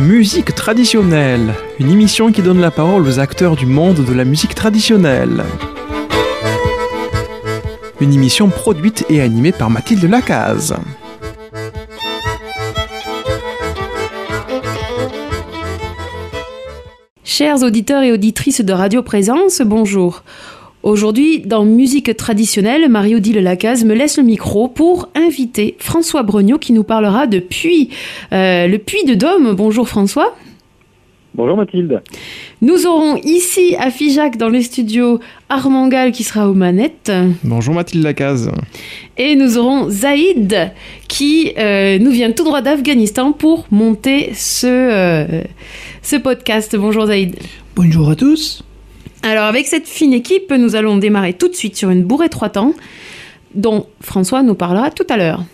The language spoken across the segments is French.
Musique traditionnelle, une émission qui donne la parole aux acteurs du monde de la musique traditionnelle. Une émission produite et animée par Mathilde Lacaze. Chers auditeurs et auditrices de Radio Présence, bonjour. Aujourd'hui, dans Musique traditionnelle, Marie-Odile Lacaze me laisse le micro pour inviter François Brognaud qui nous parlera de Puy, euh, le Puy de Dôme. Bonjour François. Bonjour Mathilde. Nous aurons ici à Figeac dans les studios Armand Gall qui sera aux manettes. Bonjour Mathilde Lacaze. Et nous aurons Zaïd qui euh, nous vient tout droit d'Afghanistan pour monter ce, euh, ce podcast. Bonjour Zaïd. Bonjour à tous. Alors avec cette fine équipe, nous allons démarrer tout de suite sur une bourrée trois temps dont François nous parlera tout à l'heure.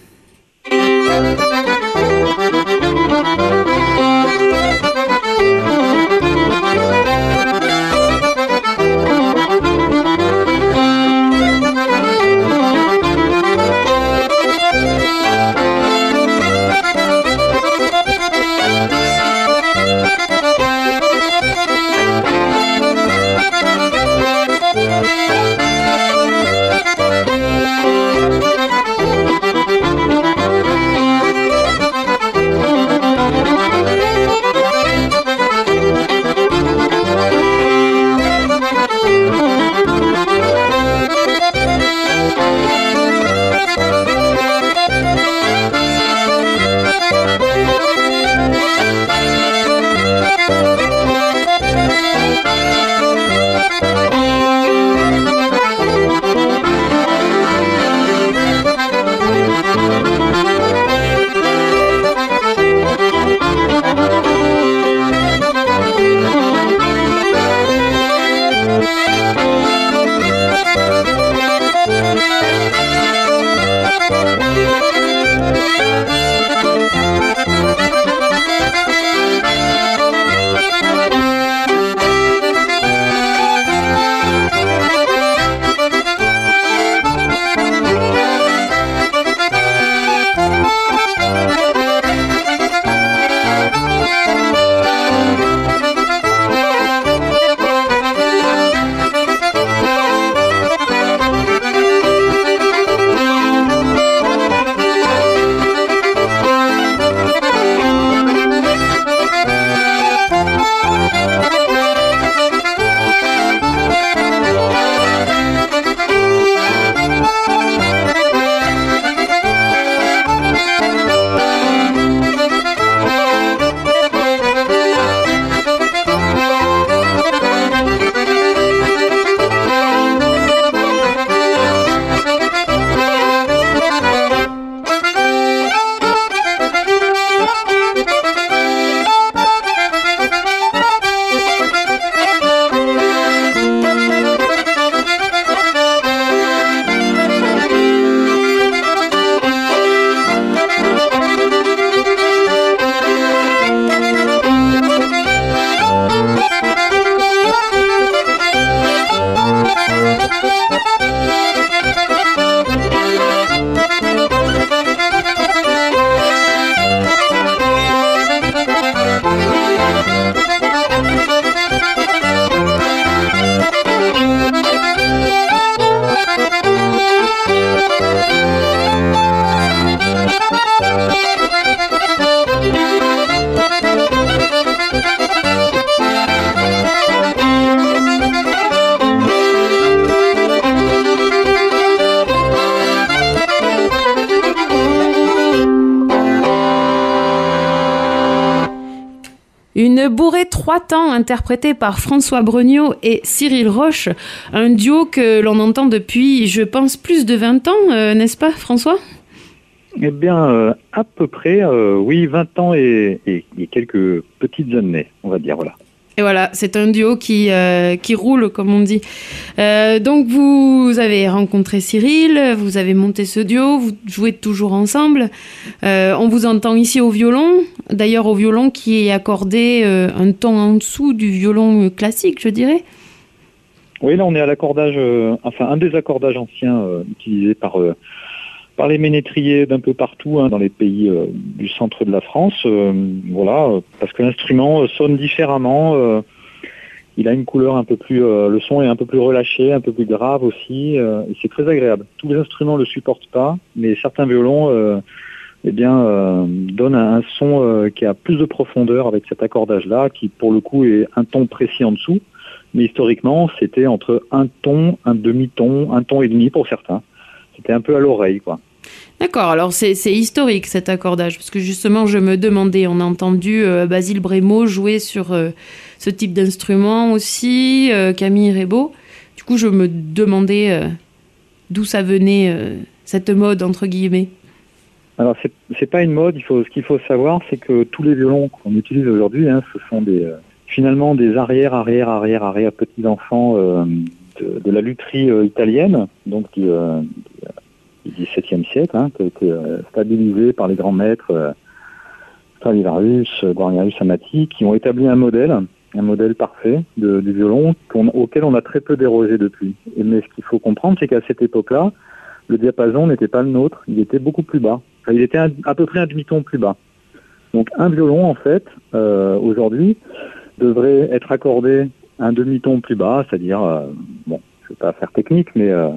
Une bourrée trois temps interprétée par François Brognaud et Cyril Roche, un duo que l'on entend depuis, je pense, plus de 20 ans, euh, n'est-ce pas François? Eh bien, euh, à peu près, euh, oui, 20 ans et, et- et quelques petites années, on va dire, voilà. Et voilà, c'est un duo qui, euh, qui roule, comme on dit. Euh, donc, vous avez rencontré Cyril, vous avez monté ce duo, vous jouez toujours ensemble. Euh, on vous entend ici au violon, d'ailleurs au violon qui est accordé un ton en dessous du violon classique, je dirais. Oui, là, on est à l'accordage, enfin, un des accordages anciens utilisés par, par les ménétriers d'un peu partout hein, dans les pays du centre de la France. voilà, parce que l'instrument sonne différemment. il a une couleur un peu plus, le son est un peu plus relâché, un peu plus grave aussi, et c'est très agréable. Tous les instruments ne le supportent pas, mais certains violons eh bien, euh, donne un, son euh, qui a plus de profondeur avec cet accordage-là, qui pour le coup est un ton précis en dessous. Mais historiquement, c'était entre un ton, un demi-ton, un ton et demi pour certains. C'était un peu à l'oreille, quoi. D'accord, alors c'est historique cet accordage, parce que justement je me demandais, on a entendu euh, Basile Brémaud jouer sur ce type d'instrument aussi, Camille Rebaud. Du coup je me demandais d'où ça venait, cette mode entre guillemets. Alors c'est pas une mode. Il faut ce qu'il faut savoir, c'est que tous les violons qu'on utilise aujourd'hui, hein, ce sont des euh, finalement des arrière arrière arrière arrière petits enfants euh, de, la lutherie euh, italienne, donc du, XVIIe siècle, hein, qui a été stabilisé par les grands maîtres Stradivarius, Guarnierius, Amati, qui ont établi un modèle, un modèle parfait du violon auquel on a très peu dérogé depuis. Mais ce qu'il faut comprendre, c'est qu'à cette époque-là, le diapason n'était pas le nôtre, il était beaucoup plus bas. il était à peu près un demi-ton plus bas. Donc un violon, en fait, euh, aujourd'hui, devrait être accordé un demi-ton plus bas, c'est-à-dire, euh, bon, je ne vais pas faire technique, mais euh,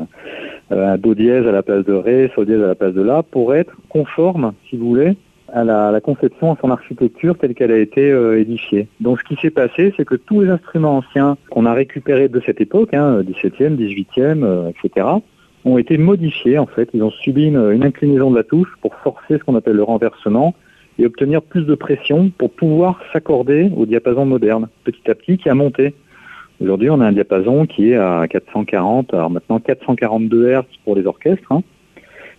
un do dièse à la place de ré, sol dièse à la place de la, pour être conforme, si vous voulez, à la, conception, à son architecture telle qu'elle a été édifiée. Donc ce qui s'est passé, c'est que tous les instruments anciens qu'on a récupérés de cette époque, hein, 17e, 18e, etc., ont été modifiés en fait. Ils ont subi une, inclinaison de la touche pour forcer ce qu'on appelle le renversement et obtenir plus de pression pour pouvoir s'accorder au diapason moderne, petit à petit, qui a monté. Aujourd'hui, on a un diapason qui est à 440, alors maintenant 442 Hz pour les orchestres. Hein.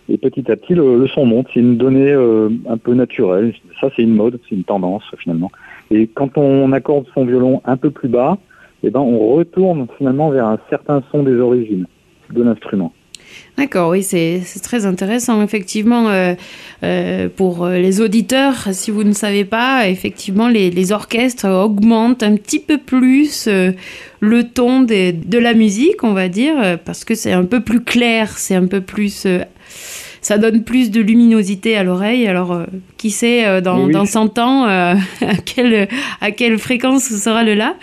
et petit à petit, le, son monte. C'est une donnée euh, un peu naturelle. Ça, c'est une mode, c'est une tendance finalement. Et quand on accorde son violon un peu plus bas, eh ben, on retourne finalement vers un certain son des origines de l'instrument. D'accord, oui, c'est très intéressant. Effectivement, euh, euh, pour les auditeurs, si vous ne savez pas, effectivement, les, orchestres augmentent un petit peu plus euh, le ton de la musique, on va dire, parce que c'est un peu plus clair, c'est un peu plus... ça donne plus de luminosité à l'oreille. Alors, qui sait, dans, dans 100 ans, à, quelle, à quelle fréquence sera le La?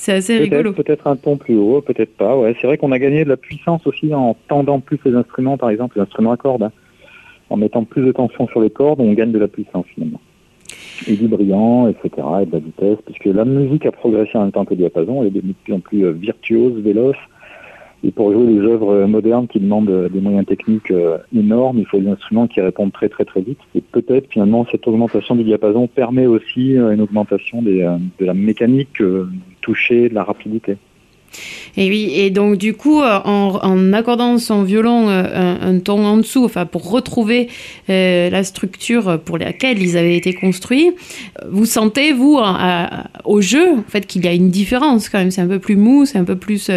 C'est assez rigolo. Peut-être un ton plus haut, peut-être pas. Ouais, c'est vrai qu'on a gagné de la puissance aussi en tendant plus les instruments, par exemple, les instruments à cordes. Hein. En mettant plus de tension sur les cordes, on gagne de la puissance finalement. Et du brillant, etc., et de la vitesse, puisque la musique a progressé en même temps que le diapason, elle est devenue de plus en plus euh, virtuose, véloce, et pour jouer des œuvres modernes qui demandent euh, des moyens techniques euh, énormes, il faut des instruments qui répondent très très très vite. Et peut-être finalement cette augmentation du diapason permet aussi euh, une augmentation des, de la mécanique toucher, de la rapidité. Et oui, et donc du coup, en, accordant son violon un, ton en dessous, enfin pour retrouver la structure pour laquelle ils avaient été construits, vous sentez vous au jeu en fait qu'il y a une différence quand même. C'est un peu plus mou, c'est un peu plus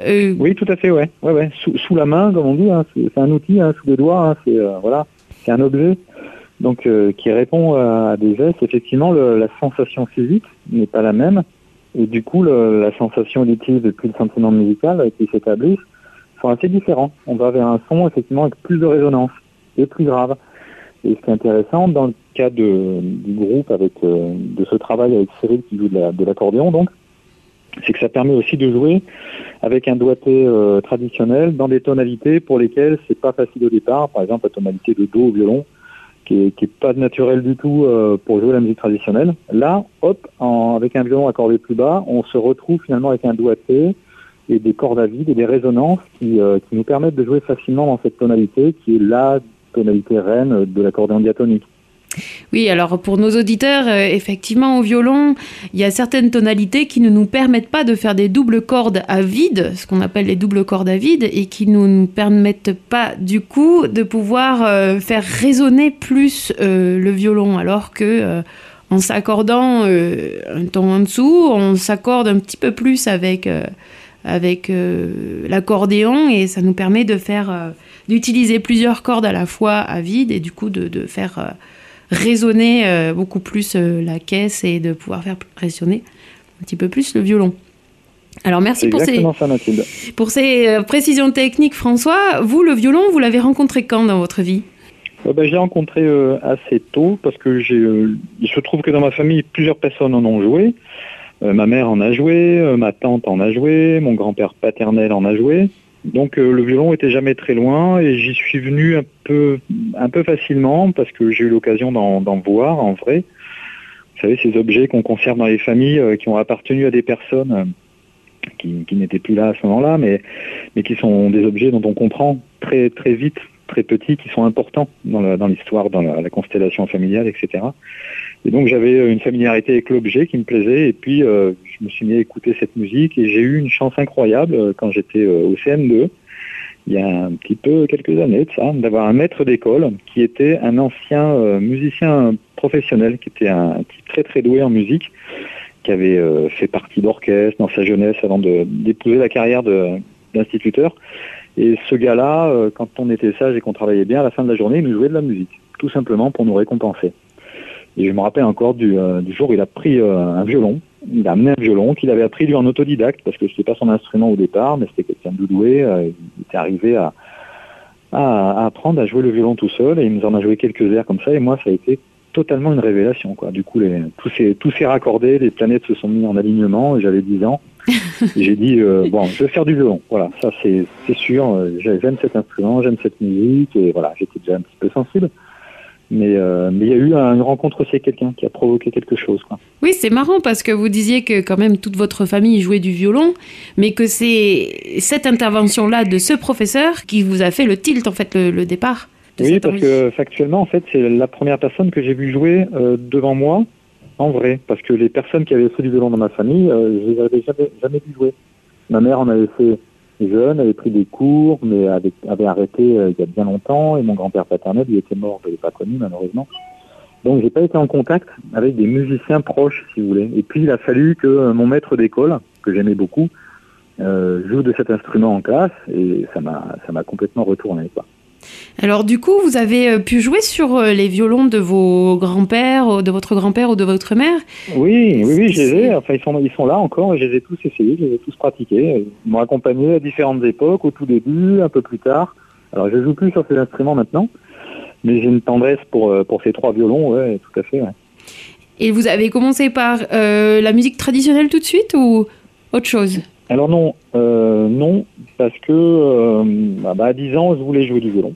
euh, oui, tout à fait, ouais. ouais, ouais. Sous, la main, comme on dit, hein, c'est un outil, hein, sous les doigts, hein, c'est euh, voilà, c'est un objet. Donc, euh, qui répond à des gestes. Effectivement, la sensation physique n'est pas la même, et du coup, la sensation auditive et le sentiment musical qui s'établissent sont assez différents. On va vers un son effectivement avec plus de résonance et plus grave. Et ce qui est intéressant dans le cas du groupe avec de ce travail avec Cyril qui joue de l'accordéon, donc, c'est que ça permet aussi de jouer avec un doigté euh, traditionnel dans des tonalités pour lesquelles c'est pas facile au départ. Par exemple, la tonalité de do au violon, qui est, pas naturelle du tout euh, pour jouer la musique traditionnelle. Là, hop, avec un violon accordé plus bas, on se retrouve finalement avec un doigté et des cordes à vide et des résonances qui, euh, qui nous permettent de jouer facilement dans cette tonalité qui est la tonalité reine de l'accordéon diatonique. Oui, alors pour nos auditeurs, euh, effectivement, au violon, il y a certaines tonalités qui ne nous permettent pas de faire des doubles cordes à vide, ce qu'on appelle les doubles cordes à vide, et qui ne nous permettent pas du coup de pouvoir euh, faire résonner plus euh, le violon, alors que en s'accordant un ton en dessous, on s'accorde un petit peu plus avec avec l'accordéon et ça nous permet de faire d'utiliser plusieurs cordes à la fois à vide et du coup de, de faire résonner euh, beaucoup plus euh, la caisse et de pouvoir faire résonner un petit peu plus le violon. Alors merci pour ces, ça, Mathilde. pour ces euh, précisions techniques, François. Vous, le violon, vous l'avez rencontré quand dans votre vie? Euh, ben, J'ai rencontré euh, assez tôt parce que j'ai, il se trouve que dans ma famille, plusieurs personnes en ont joué. ma mère en a joué, ma tante en a joué, mon grand-père paternel en a joué. Donc le violon était jamais très loin et j'y suis venu un peu, facilement parce que j'ai eu l'occasion d'en, voir en vrai. Vous savez, ces objets qu'on conserve dans les familles qui ont appartenu à des personnes qui, n'étaient plus là à ce moment-là, mais, qui sont des objets dont on comprend très vite, très petits, qui sont importants dans l'histoire, dans, la, constellation familiale, etc. Et donc j'avais une familiarité avec l'objet qui me plaisait, et puis euh, je me suis mis à écouter cette musique, et j'ai eu une chance incroyable euh, quand j'étais euh, au CM2, il y a un petit peu quelques années de ça, d'avoir un maître d'école qui était un ancien musicien professionnel, qui était un type très très doué en musique, qui avait euh, fait partie d'orchestre dans sa jeunesse avant d'épouser la carrière d'instituteur. Et ce gars-là, euh, quand on était sage et qu'on travaillait bien, à la fin de la journée, il nous jouait de la musique, tout simplement pour nous récompenser. Et je me rappelle encore du, euh, jour où il a pris un violon, il a amené un violon qu'il avait appris lui en autodidacte, parce que ce n'était pas son instrument au départ, mais c'était quelqu'un de doué, il était arrivé à, apprendre à jouer le violon tout seul, et il nous en a joué quelques airs comme ça, et moi ça a été totalement une révélation. Quoi. Du coup, les, tout s'est tout raccordé, les planètes se sont mis en alignement. J'avais 10 ans. j'ai dit euh, bon, je vais faire du violon. Voilà, ça c'est sûr. Euh, j'aime cet instrument, j'aime cette musique et voilà, j'étais déjà un petit peu sensible. Mais euh, mais il y a eu une rencontre aussi avec quelqu'un qui a provoqué quelque chose. Quoi. Oui, c'est marrant parce que vous disiez que quand même toute votre famille jouait du violon, mais que c'est cette intervention-là de ce professeur qui vous a fait le tilt en fait le départ oui, parce que factuellement, en fait, c'est la première personne que j'ai vu jouer euh, devant moi, en vrai, parce que les personnes qui avaient fait du violon dans ma famille, euh, je les avais jamais, jamais vu jouer. Ma mère en avait fait jeune, avait pris des cours, mais avait, avait arrêté euh, il y a bien longtemps, et mon grand-père paternel, il était mort, je l'ai pas connu malheureusement. Donc j'ai pas été en contact avec des musiciens proches, si vous voulez. Et puis il a fallu que mon maître d'école, que j'aimais beaucoup, joue de cet instrument en classe, et ça m'a ça m'a complètement retourné. Quoi. Alors du coup, vous avez euh, pu jouer sur euh, les violons de vos grands-pères, de votre grand-père ou de votre mère? Oui, oui, oui, je les ai. Enfin, ils sont, ils sont là encore et je les ai tous essayés, je les ai tous pratiqués. Ils m'ont accompagné à différentes époques, au tout début, un peu plus tard. Alors je joue plus sur ces instruments maintenant, mais j'ai une tendresse pour, euh, pour ces trois violons, ouais, tout à fait. Et vous avez commencé par la musique traditionnelle tout de suite ou autre chose? Alors non, non, parce que bah, bah, à 10 ans, je voulais jouer du violon.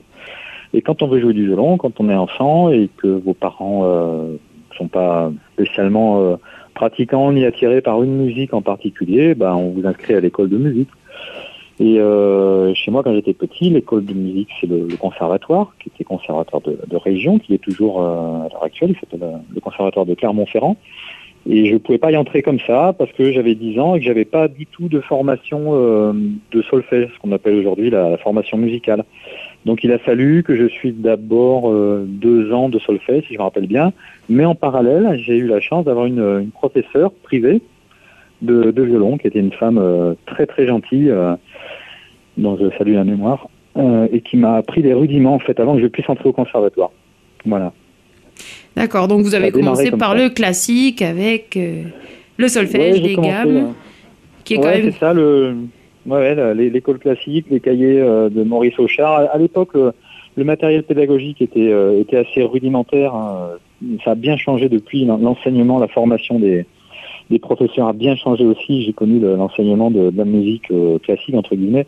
Et quand on veut jouer du violon, quand on est enfant et que vos parents ne euh, sont pas spécialement euh, pratiquants ni attirés par une musique en particulier, ben, on vous inscrit à l'école de musique. Et euh, chez moi, quand j'étais petit, l'école de musique, c'est le, conservatoire, qui était conservatoire de, région, qui est toujours à l'heure actuelle, il s'appelle le conservatoire de Clermont-Ferrand. Et je ne pouvais pas y entrer comme ça parce que j'avais 10 ans et que j'avais pas du tout de formation de solfège, ce qu'on appelle aujourd'hui la, formation musicale. Donc il a fallu que je suive d'abord euh, deux ans de solfège, si je me rappelle bien, mais en parallèle, j'ai eu la chance d'avoir une, professeure privée de, violon, qui était une femme euh, très très gentille, euh, dont je salue la mémoire, et qui m'a appris les rudiments en fait avant que je puisse entrer au conservatoire. Voilà. D'accord, donc vous avez commencé par le classique avec le solfège, des gammes, qui est quand même... c'est ça, le, Ouais, l'école classique, les cahiers euh, de Maurice Auchard. À, l'époque, euh, le matériel pédagogique était, euh, était assez rudimentaire. Hein. Ça a bien changé depuis l'enseignement, la formation des, des professeurs a bien changé aussi. J'ai connu l'enseignement de, la musique classique entre guillemets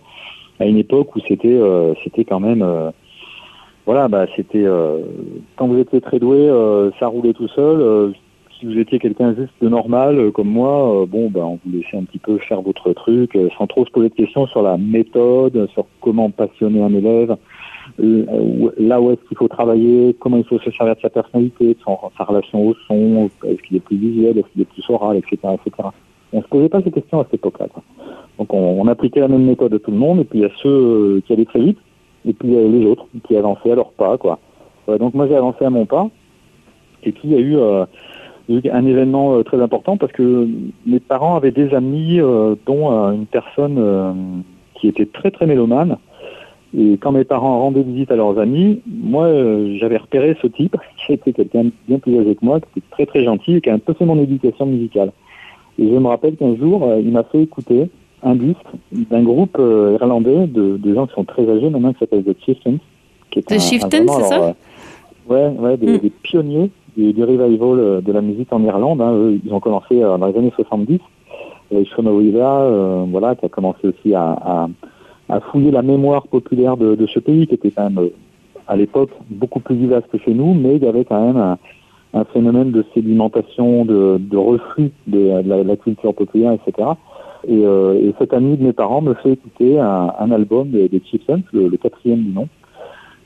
à une époque où c'était c'était quand même voilà bah c'était quand vous étiez très doué ça roulait tout seul si vous étiez quelqu'un juste de normal euh, comme moi, euh, bon, ben, on vous laissait un petit peu faire votre truc euh, sans trop se poser de questions sur la méthode, sur comment passionner un élève, là où est-ce qu'il faut travailler, comment il faut se servir de sa personnalité, de sa relation au son, est-ce qu'il est plus visuel, est-ce qu'il est plus oral, etc.. On se posait pas ces questions à cette époque-là. Donc on, appliquait la même méthode à tout le monde, et puis il y a ceux qui allaient très vite, et puis a les autres qui avançaient à leur pas, quoi. donc moi j'ai avancé à mon pas, et puis il y a eu un événement euh, très important parce que mes parents avaient des amis, euh, dont euh, une personne qui était très très mélomane. Et quand mes parents rendaient visite à leurs amis, moi j'avais repéré ce type, qui était quelqu'un bien plus âgé que moi, qui était très très gentil et qui a un peu fait mon éducation musicale. Et je me rappelle qu'un jour, il m'a fait écouter un disque d'un groupe irlandais de, de, gens qui sont très âgés maintenant qui s'appelle The Chieftains. Qui est The Chieftains, c'est ça Ouais, ouais des, mm. des pionniers du, du, revival de la musique en Irlande. Hein. Eux, ils ont commencé dans les années 70 avec Sean euh, voilà, qui a commencé aussi à, à, à, fouiller la mémoire populaire de, de, ce pays, qui était quand même à l'époque beaucoup plus vivace que chez nous, mais il y avait quand même un, un phénomène de sédimentation, de, de reflux de, la, la, culture populaire, etc. Et, euh, et, cet ami de mes parents me fait écouter un, un album des, des Chieftains, le, le, quatrième du nom.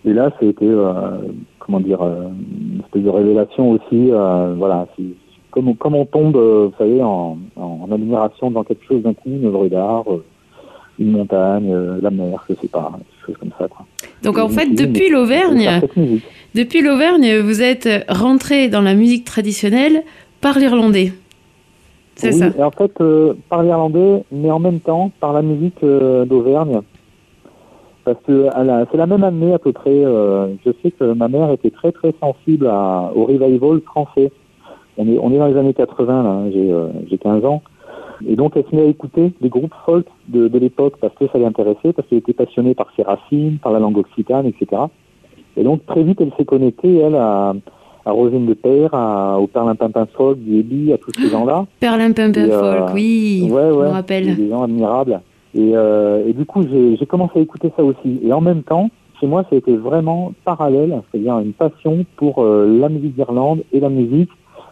Et là, c'était, euh, comment dire, euh, une espèce de révélation aussi. Euh, voilà, comme, comme on tombe, vous savez, en, en, admiration dans quelque chose d'un coup, une œuvre d'art, une montagne, la mer, je sais pas, quelque chose comme ça. Quoi. Donc en fait, depuis l'Auvergne, depuis l'Auvergne, vous êtes rentré dans la musique traditionnelle par l'irlandais. C'est oui, ça. Et en fait, euh, par l'irlandais, mais en même temps par la musique euh, d'Auvergne. Parce que c'est la même année à peu près. Euh, je sais que ma mère était très très sensible à, au revival français on est, on est dans les années 80, là, hein, j'ai, j'ai 15 ans. Et donc, elle se met à écouter les groupes folk de, de l'époque parce que ça l'intéressait, parce qu'elle était passionnée par ses racines, par la langue occitane, etc. Et donc, très vite, elle s'est connectée, elle, à, à Rosine de Père, à, au Perlimpinpin Folk, du Ebi, à tous ces gens-là. Perlimpinpin euh, Folk, oui, ouais, ouais, je me rappelle. Des gens admirables. Et, euh, et du coup, j'ai, j'ai commencé à écouter ça aussi. Et en même temps, chez moi, ça a été vraiment parallèle, c'est-à-dire une passion pour euh, la musique d'Irlande et la musique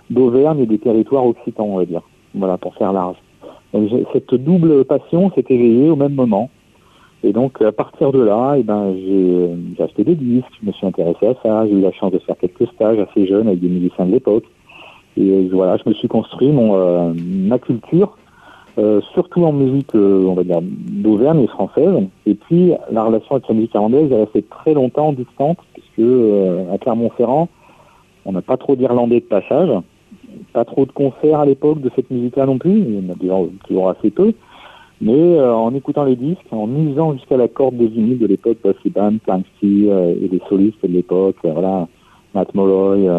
d'Auvergne et des territoires occitans, on va dire. Voilà, pour faire large. Donc, cette double passion s'est éveillée au même moment. Et donc, à partir de là, eh ben, j'ai acheté des disques, je me suis intéressé à ça, j'ai eu la chance de faire quelques stages assez jeunes avec des musiciens de l'époque. Et euh, voilà, je me suis construit mon, euh, ma culture, euh, surtout en musique, euh, on va dire, d'Auvergne et française. Et puis, la relation avec la musique irlandaise est restée très longtemps distante, puisque euh, à Clermont-Ferrand, on n'a pas trop d'Irlandais de passage pas trop de concerts à l'époque de cette musique-là non plus, il y en a toujours assez peu. Mais euh, en écoutant les disques, en usant jusqu'à la corde des vinyles de l'époque, Bossy Band, Planksty euh, et les solistes de l'époque, euh, voilà, Matt Molloy,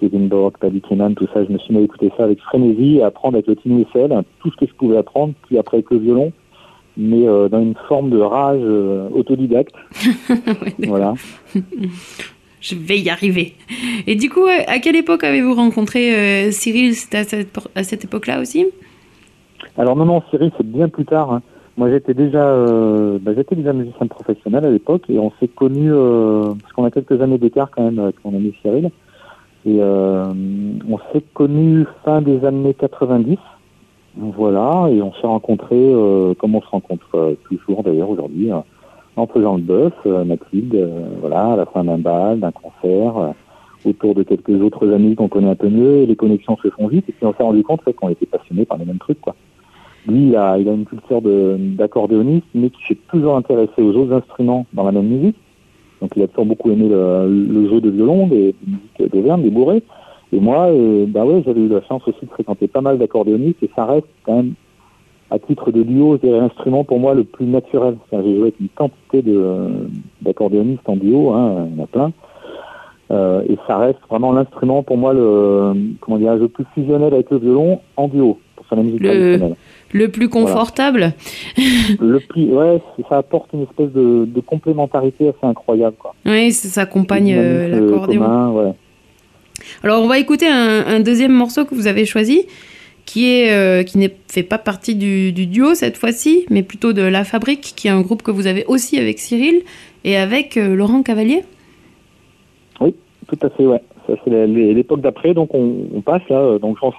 Kevin Borg, Paddy Kenan, tout ça, je me suis mis à écouter ça avec frénésie et apprendre avec le Whistle, tout ce que je pouvais apprendre, puis après avec le violon, mais dans une forme de rage autodidacte. voilà. je vais y arriver. Et du coup, à quelle époque avez-vous rencontré Cyril? C'était à cette, à cette époque-là aussi? Alors non, non, Cyril, c'est bien plus tard. Hein. Moi, j'étais déjà, euh, bah, j'étais déjà musicien professionnel à l'époque et on s'est connus, euh, parce qu'on a quelques années d'écart quand même avec mon ami Cyril. Et euh, on s'est connus fin des années 90. Voilà, et on s'est rencontrés euh, comme on se rencontre toujours d'ailleurs aujourd'hui. En faisant le bœuf, Mathilde, voilà, à la fin d'un bal, d'un concert, autour de quelques autres amis qu'on connaît un peu mieux, et les connexions se font vite, et puis on s'est rendu compte qu'on était passionnés par les mêmes trucs, quoi. Lui, il a, il a une culture d'accordéoniste, mais qui s'est toujours intéressé aux autres instruments dans la même musique. Donc il a toujours beaucoup aimé le, le jeu de violon, des, des musiques d'Auvergne, des bourrées. Et moi, euh, bah ouais, j'avais eu la chance aussi de fréquenter pas mal d'accordéonistes, et ça reste quand même à titre de duo, c'est l'instrument pour moi le plus naturel. J'ai joué avec une quantité d'accordéonistes en duo, hein, il y en a plein. Euh, et ça reste vraiment l'instrument pour moi le comment dire le plus fusionnel avec le violon en duo pour faire la musique le, traditionnelle. Le plus confortable. le plus ouais, ça apporte une espèce de, de complémentarité assez incroyable quoi. Oui, ça s'accompagne euh, l'accordéon. Ouais. Alors on va écouter un, un, deuxième morceau que vous avez choisi qui est euh, qui ne fait pas partie du, du duo cette fois-ci, mais plutôt de La Fabrique, qui est un groupe que vous avez aussi avec Cyril et avec euh, Laurent Cavalier. Oui, tout à fait, ouais. Ça c'est l'époque d'après, donc on, passe là. Euh, donc on se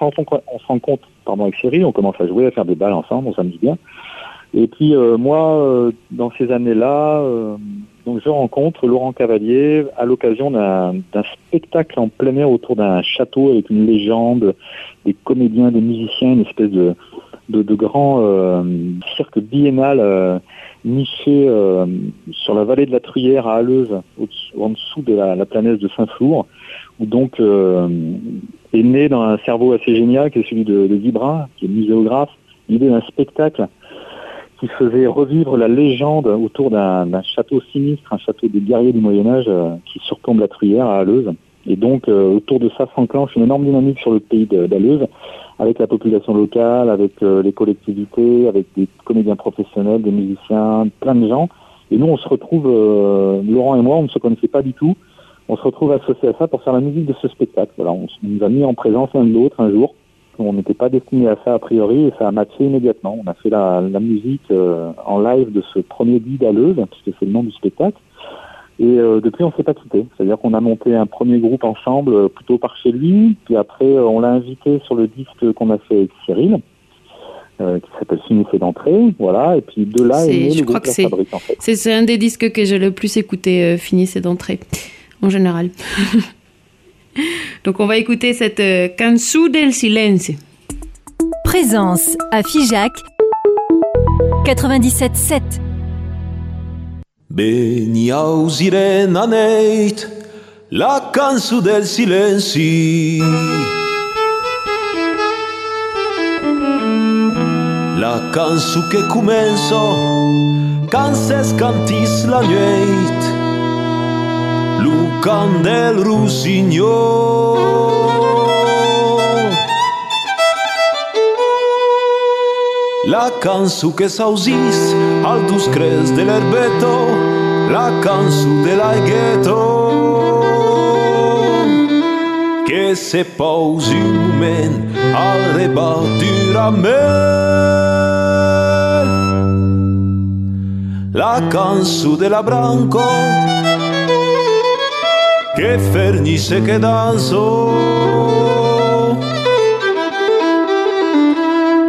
rend compte, pardon, avec Cyril, on commence à jouer, à faire des balles ensemble, on s'amuse bien. Et puis euh, moi, euh, dans ces années-là, donc je rencontre Laurent Cavalier à l'occasion d'un spectacle en plein air autour d'un château avec une légende, des comédiens, des musiciens, une espèce de, de, de grand cirque biennal niché euh, sur la vallée de la Truyère à Halleuse, en dessous de la, la planète de Saint-Flour, où donc est né dans un cerveau assez génial qui est celui de, de qui est muséographe, l'idée d'un spectacle qui faisait revivre la légende autour d'un château sinistre, un château des guerriers du Moyen Âge euh, qui surplombe la Truyère à Halleuse. Et donc, autour de ça s'enclenche une énorme dynamique sur le pays d'Alleuse, avec la population locale, avec les collectivités, avec des comédiens professionnels, des musiciens, plein de gens. Et nous, on se retrouve, Laurent et moi, on ne se connaissait pas du tout. On se retrouve associés à ça pour faire la musique de ce spectacle. Voilà, on, nous a mis en présence l'un de l'autre un jour. On n'était pas destiné à ça a priori et ça a matché immédiatement. On a fait la, musique euh, en live de ce premier dit d'Aleuse, puisque c'est le nom du spectacle. Et euh, depuis, on s'est pas quitté. C'est-à-dire qu'on a monté un premier groupe ensemble, euh, plutôt par chez lui. Puis après, on l'a invité sur le disque qu'on a fait avec Cyril, qui s'appelle Finissez d'entrée. Voilà. Et puis de là, est, je crois que c'est, c'est un des disques que j'ai le plus écouté, Finissez d'entrée, en général. Donc on va écouter cette euh, Cansu del Silence. Présence à Figeac 97.7 Veni ausire na neit la cançó del silenci. La cançó que començo quan s'escantís la nuit, l'ucan del rossinyol. La cançó que s'ausís al dos crees de l'herbeto, la cançó de l'aigueto. Que se pausi un moment al rebatir a mel. La cançó de la branco, que fernisse que danzó.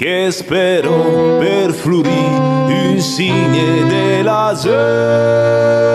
che spero per florì insigne della sera.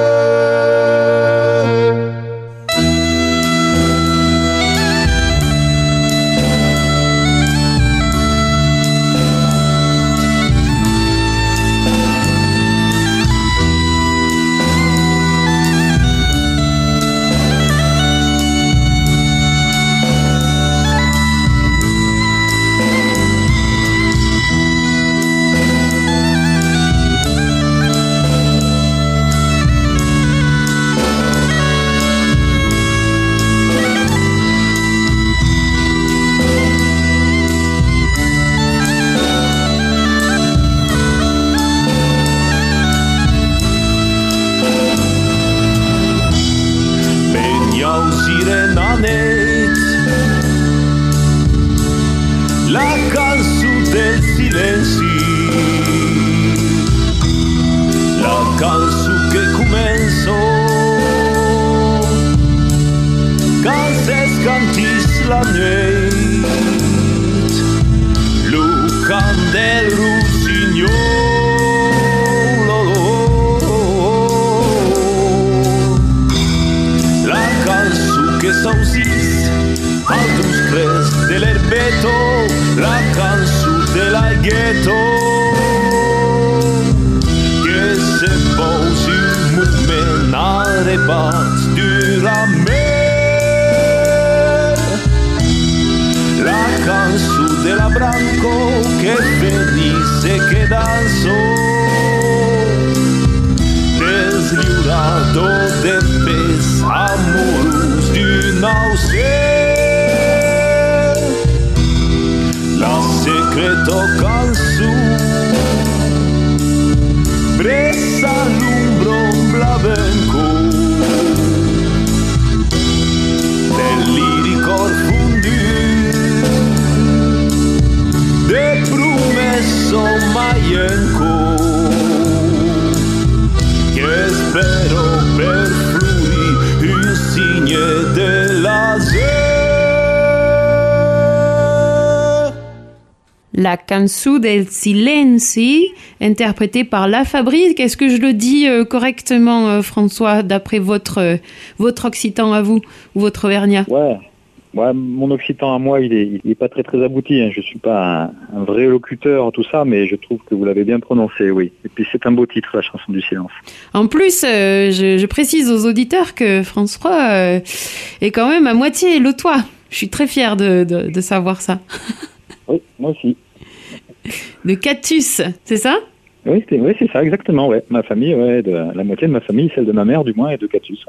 Cansu del silenci, interprétée par La Fabrique. Est-ce que je le dis euh, correctement, euh, François, d'après votre, euh, votre occitan à vous, ou votre auvergnat Ouais, Ouais, mon occitan à moi, il est, il est pas très très abouti. Hein. Je suis pas un, un, vrai locuteur, tout ça, mais je trouve que vous l'avez bien prononcé, oui. Et puis c'est un beau titre, la chanson du silence. En plus, euh, je, je, précise aux auditeurs que François euh, est quand même à moitié lotois. Je suis très fière de, de, de savoir ça. oui, moi aussi. De Cactus, c'est ça? Oui, c'est oui, ça, exactement. Ouais. Ma famille, ouais, de, la moitié de ma famille, celle de ma mère du moins, est de Cactus.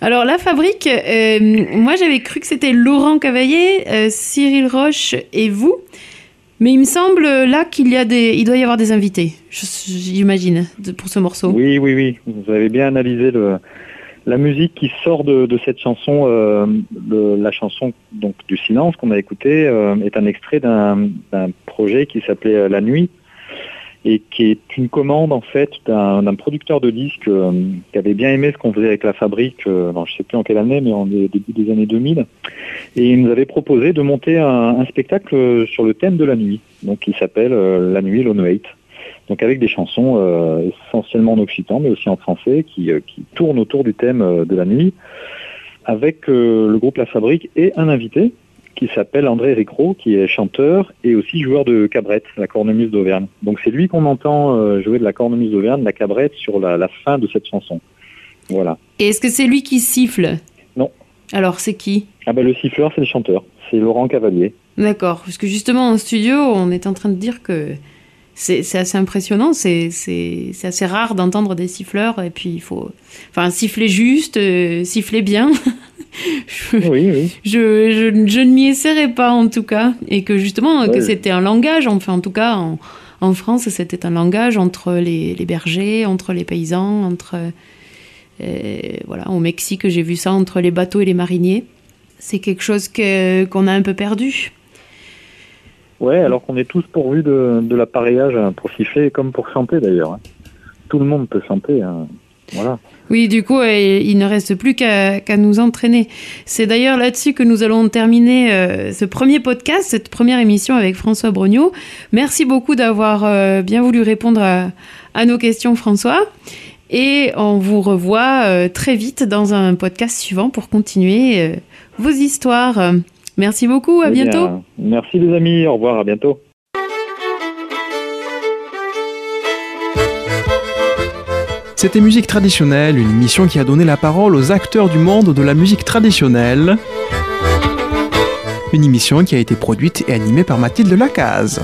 Alors la fabrique, euh, moi j'avais cru que c'était Laurent Cavaillé, euh, Cyril Roche et vous. Mais il me semble là qu'il y a des, il doit y avoir des invités, j'imagine, pour ce morceau. Oui, oui, oui. Vous avez bien analysé le, la musique qui sort de, cette chanson. Euh, la chanson du silence qu'on a écouté euh, est un extrait d'un projet qui s'appelait euh, La Nuit et qui est une commande en fait d'un producteur de disques qui avait bien aimé ce qu'on faisait avec la fabrique, je ne sais plus en quelle année, mais en début des années 2000, et il nous avait proposé de monter un, spectacle sur le thème de la nuit, qui s'appelle La nuit Lone Hate. Donc avec des chansons euh, essentiellement en occitan, mais aussi en français, qui, qui tournent autour du thème de la nuit, avec le groupe La Fabrique et un invité, qui s'appelle André Ricro, qui est chanteur et aussi joueur de cabrette, la cornemuse d'Auvergne. Donc c'est lui qu'on entend euh, jouer de la cornemuse d'Auvergne, la cabrette, sur la, la, fin de cette chanson. Voilà. Et est-ce que c'est lui qui siffle? Non. Alors c'est qui? Ah ben le siffleur, c'est le chanteur, c'est Laurent Cavalier. D'accord, parce que justement en studio, on est en train de dire que c'est assez impressionnant, c'est assez rare d'entendre des siffleurs, et puis il faut... Enfin, siffler juste, euh, siffler bien. je, oui, oui. Je, je, je ne m'y essaierai pas en tout cas, et que justement que c'était un langage, enfin en tout cas en, en France c'était un langage entre les, les, bergers, entre les paysans, entre euh, voilà au Mexique j'ai vu ça entre les bateaux et les mariniers. C'est quelque chose qu'on a un peu perdu. Ouais, alors qu'on est tous pourvus de, de l'appareillage pour siffler comme pour chanter d'ailleurs. Tout le monde peut chanter. Hein. Voilà. Oui, du coup, euh, il ne reste plus qu'à qu nous entraîner. C'est d'ailleurs là-dessus que nous allons terminer euh, ce premier podcast, cette première émission avec François Brognot. Merci beaucoup d'avoir euh, bien voulu répondre à, nos questions, François. Et on vous revoit très vite dans un podcast suivant pour continuer vos histoires. Merci beaucoup, à eh bientôt. Bien, merci les amis, au revoir, à bientôt. C'était Musique traditionnelle, une émission qui a donné la parole aux acteurs du monde de la musique traditionnelle. Une émission qui a été produite et animée par Mathilde Lacaze.